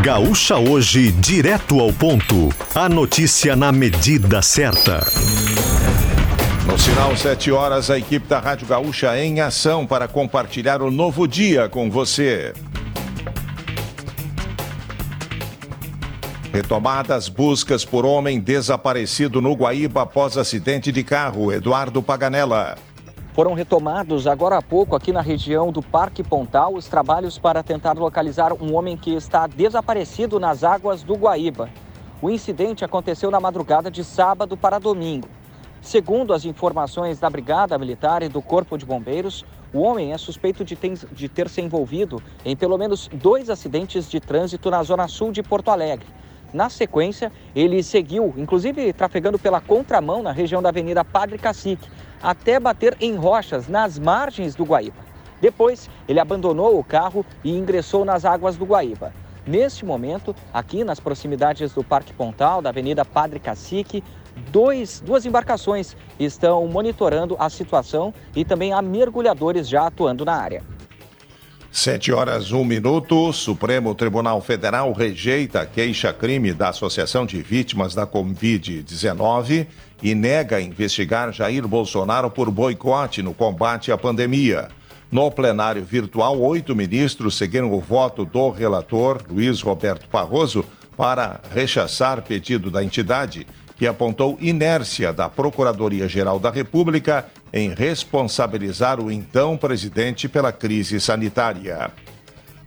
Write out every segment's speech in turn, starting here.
Gaúcha Hoje, direto ao ponto. A notícia na medida certa. No sinal 7 horas, a equipe da Rádio Gaúcha em ação para compartilhar o novo dia com você. Retomadas buscas por homem desaparecido no Guaíba após acidente de carro. Eduardo Paganella. Foram retomados agora há pouco aqui na região do Parque Pontal os trabalhos para tentar localizar um homem que está desaparecido nas águas do Guaíba. O incidente aconteceu na madrugada de sábado para domingo. Segundo as informações da Brigada Militar e do Corpo de Bombeiros, o homem é suspeito de ter, de ter se envolvido em pelo menos dois acidentes de trânsito na zona sul de Porto Alegre. Na sequência, ele seguiu, inclusive trafegando pela contramão na região da Avenida Padre Cacique, até bater em rochas nas margens do Guaíba. Depois, ele abandonou o carro e ingressou nas águas do Guaíba. Neste momento, aqui nas proximidades do Parque Pontal, da Avenida Padre Cacique, dois, duas embarcações estão monitorando a situação e também há mergulhadores já atuando na área. Sete horas, um minuto. Supremo Tribunal Federal rejeita queixa-crime da Associação de Vítimas da Covid-19 e nega investigar Jair Bolsonaro por boicote no combate à pandemia. No plenário virtual, oito ministros seguiram o voto do relator, Luiz Roberto Barroso, para rechaçar pedido da entidade que apontou inércia da Procuradoria-Geral da República em responsabilizar o então presidente pela crise sanitária.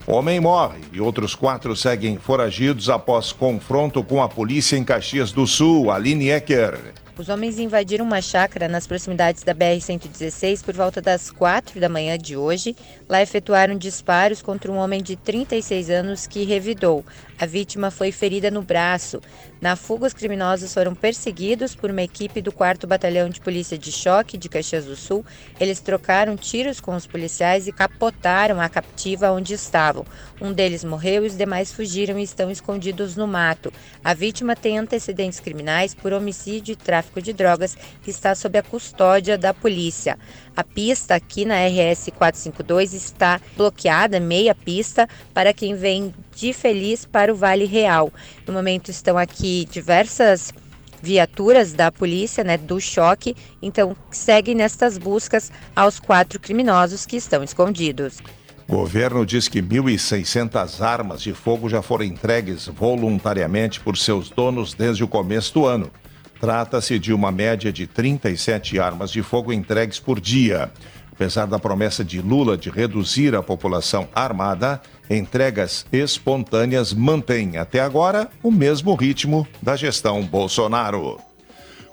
Homem morre e outros quatro seguem foragidos após confronto com a polícia em Caxias do Sul. Aline Ecker. Os homens invadiram uma chácara nas proximidades da BR-116 por volta das 4 da manhã de hoje. Lá efetuaram disparos contra um homem de 36 anos que revidou. A vítima foi ferida no braço. Na fuga, os criminosos foram perseguidos por uma equipe do 4 Batalhão de Polícia de Choque de Caxias do Sul. Eles trocaram tiros com os policiais e capotaram a captiva onde estavam. Um deles morreu e os demais fugiram e estão escondidos no mato. A vítima tem antecedentes criminais por homicídio e tráfico de drogas e está sob a custódia da polícia. A pista aqui na RS 452 está bloqueada, meia pista, para quem vem de Feliz para o Vale Real. No momento estão aqui diversas viaturas da polícia, né, do choque, então seguem nestas buscas aos quatro criminosos que estão escondidos. Governo diz que 1.600 armas de fogo já foram entregues voluntariamente por seus donos desde o começo do ano. Trata-se de uma média de 37 armas de fogo entregues por dia. Apesar da promessa de Lula de reduzir a população armada, entregas espontâneas mantêm até agora o mesmo ritmo da gestão Bolsonaro.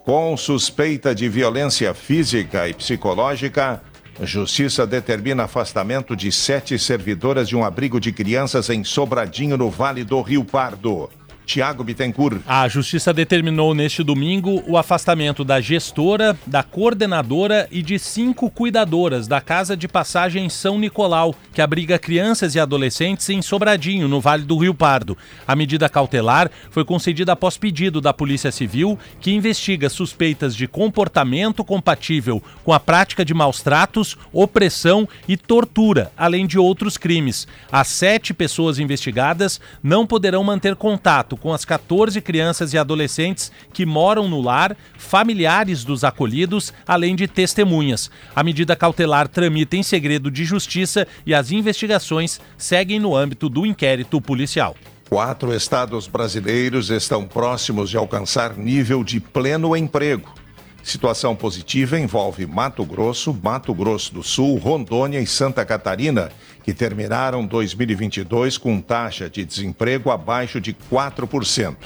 Com suspeita de violência física e psicológica, Justiça determina afastamento de sete servidoras de um abrigo de crianças em Sobradinho, no Vale do Rio Pardo. Tiago Bittencourt. A Justiça determinou neste domingo o afastamento da gestora, da coordenadora e de cinco cuidadoras da Casa de Passagem São Nicolau, que abriga crianças e adolescentes em Sobradinho, no Vale do Rio Pardo. A medida cautelar foi concedida após pedido da Polícia Civil, que investiga suspeitas de comportamento compatível com a prática de maus tratos, opressão e tortura, além de outros crimes. As sete pessoas investigadas não poderão manter contato contato com as 14 crianças e adolescentes que moram no lar, familiares dos acolhidos, além de testemunhas. A medida cautelar tramita em segredo de justiça e as investigações seguem no âmbito do inquérito policial. Quatro estados brasileiros estão próximos de alcançar nível de pleno emprego. Situação positiva envolve Mato Grosso, Mato Grosso do Sul, Rondônia e Santa Catarina, que terminaram 2022 com taxa de desemprego abaixo de 4%.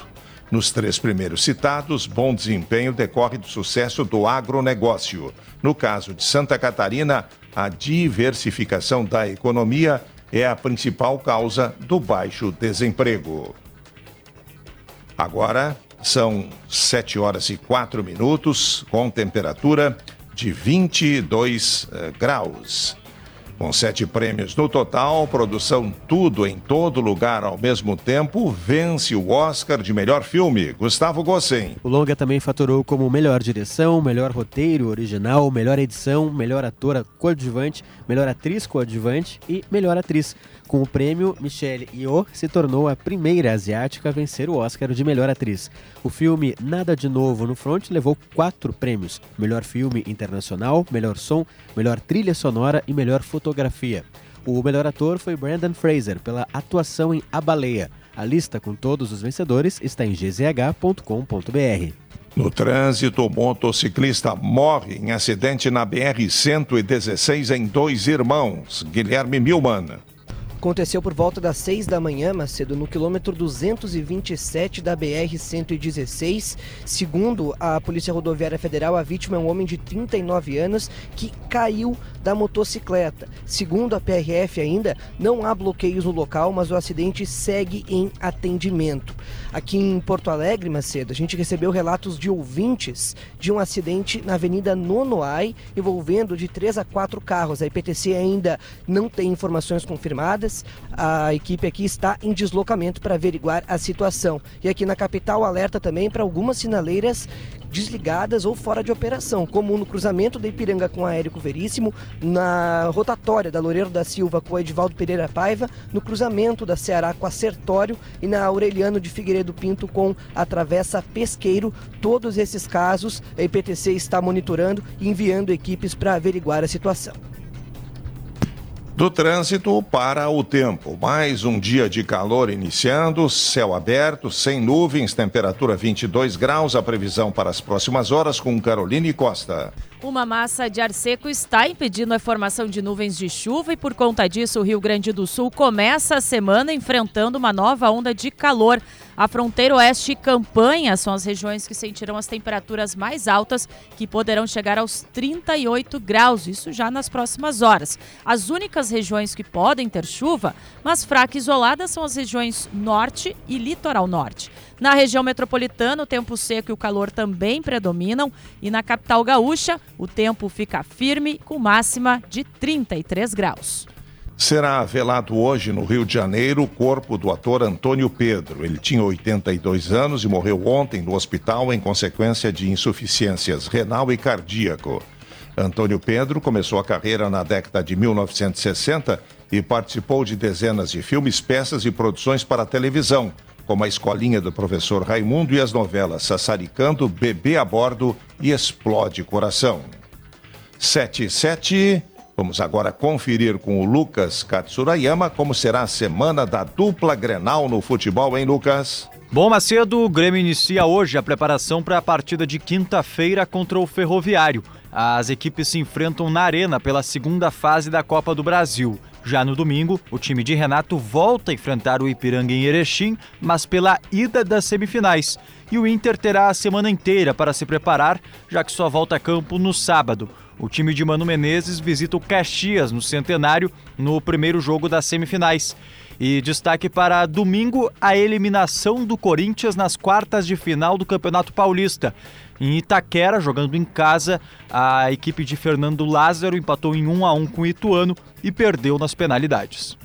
Nos três primeiros citados, bom desempenho decorre do sucesso do agronegócio. No caso de Santa Catarina, a diversificação da economia é a principal causa do baixo desemprego. Agora, são 7 horas e 4 minutos, com temperatura de 22 eh, graus. Com sete prêmios no total, produção Tudo em Todo Lugar ao mesmo tempo, vence o Oscar de melhor filme, Gustavo Gossen. O longa também faturou como melhor direção, melhor roteiro original, melhor edição, melhor atora coadjuvante, melhor atriz coadjuvante e melhor atriz. Com o prêmio, Michelle Yeoh se tornou a primeira asiática a vencer o Oscar de melhor atriz. O filme Nada de Novo no Front levou quatro prêmios: melhor filme internacional, melhor som, melhor trilha sonora e melhor fotografia. O melhor ator foi Brandon Fraser pela atuação em A Baleia. A lista com todos os vencedores está em gzh.com.br. No trânsito, motociclista morre em acidente na BR-116 em Dois Irmãos. Guilherme Milman. Aconteceu por volta das 6 da manhã, Macedo, no quilômetro 227 da BR-116. Segundo a Polícia Rodoviária Federal, a vítima é um homem de 39 anos que caiu da motocicleta. Segundo a PRF ainda, não há bloqueios no local, mas o acidente segue em atendimento. Aqui em Porto Alegre, Macedo, a gente recebeu relatos de ouvintes de um acidente na Avenida Nonoai envolvendo de 3 a 4 carros. A IPTC ainda não tem informações confirmadas a equipe aqui está em deslocamento para averiguar a situação. E aqui na capital, alerta também para algumas sinaleiras desligadas ou fora de operação, como no cruzamento da Ipiranga com a Érico Veríssimo, na rotatória da Loureiro da Silva com a Edivaldo Pereira Paiva, no cruzamento da Ceará com a Sertório e na Aureliano de Figueiredo Pinto com a Travessa Pesqueiro. Todos esses casos a IPTC está monitorando e enviando equipes para averiguar a situação. Do trânsito para o tempo. Mais um dia de calor iniciando, céu aberto, sem nuvens, temperatura 22 graus. A previsão para as próximas horas com Caroline Costa. Uma massa de ar seco está impedindo a formação de nuvens de chuva e, por conta disso, o Rio Grande do Sul começa a semana enfrentando uma nova onda de calor. A fronteira oeste e Campanha são as regiões que sentirão as temperaturas mais altas, que poderão chegar aos 38 graus, isso já nas próximas horas. As únicas regiões que podem ter chuva, mas fraca e isolada, são as regiões norte e litoral norte. Na região metropolitana, o tempo seco e o calor também predominam, e na capital gaúcha, o tempo fica firme, com máxima de 33 graus. Será velado hoje no Rio de Janeiro o corpo do ator Antônio Pedro. Ele tinha 82 anos e morreu ontem no hospital em consequência de insuficiências renal e cardíaco. Antônio Pedro começou a carreira na década de 1960 e participou de dezenas de filmes, peças e produções para televisão, como a Escolinha do Professor Raimundo e as novelas Sassaricando, Bebê a Bordo e Explode Coração. 77. Vamos agora conferir com o Lucas Katsurayama como será a semana da dupla Grenal no futebol, hein, Lucas? Bom, Macedo, o Grêmio inicia hoje a preparação para a partida de quinta-feira contra o Ferroviário. As equipes se enfrentam na Arena pela segunda fase da Copa do Brasil. Já no domingo, o time de Renato volta a enfrentar o Ipiranga em Erechim, mas pela ida das semifinais. E o Inter terá a semana inteira para se preparar, já que só volta a campo no sábado. O time de Mano Menezes visita o Caxias no Centenário no primeiro jogo das semifinais. E destaque para domingo a eliminação do Corinthians nas quartas de final do Campeonato Paulista. Em Itaquera, jogando em casa, a equipe de Fernando Lázaro empatou em 1 a 1 com o Ituano e perdeu nas penalidades.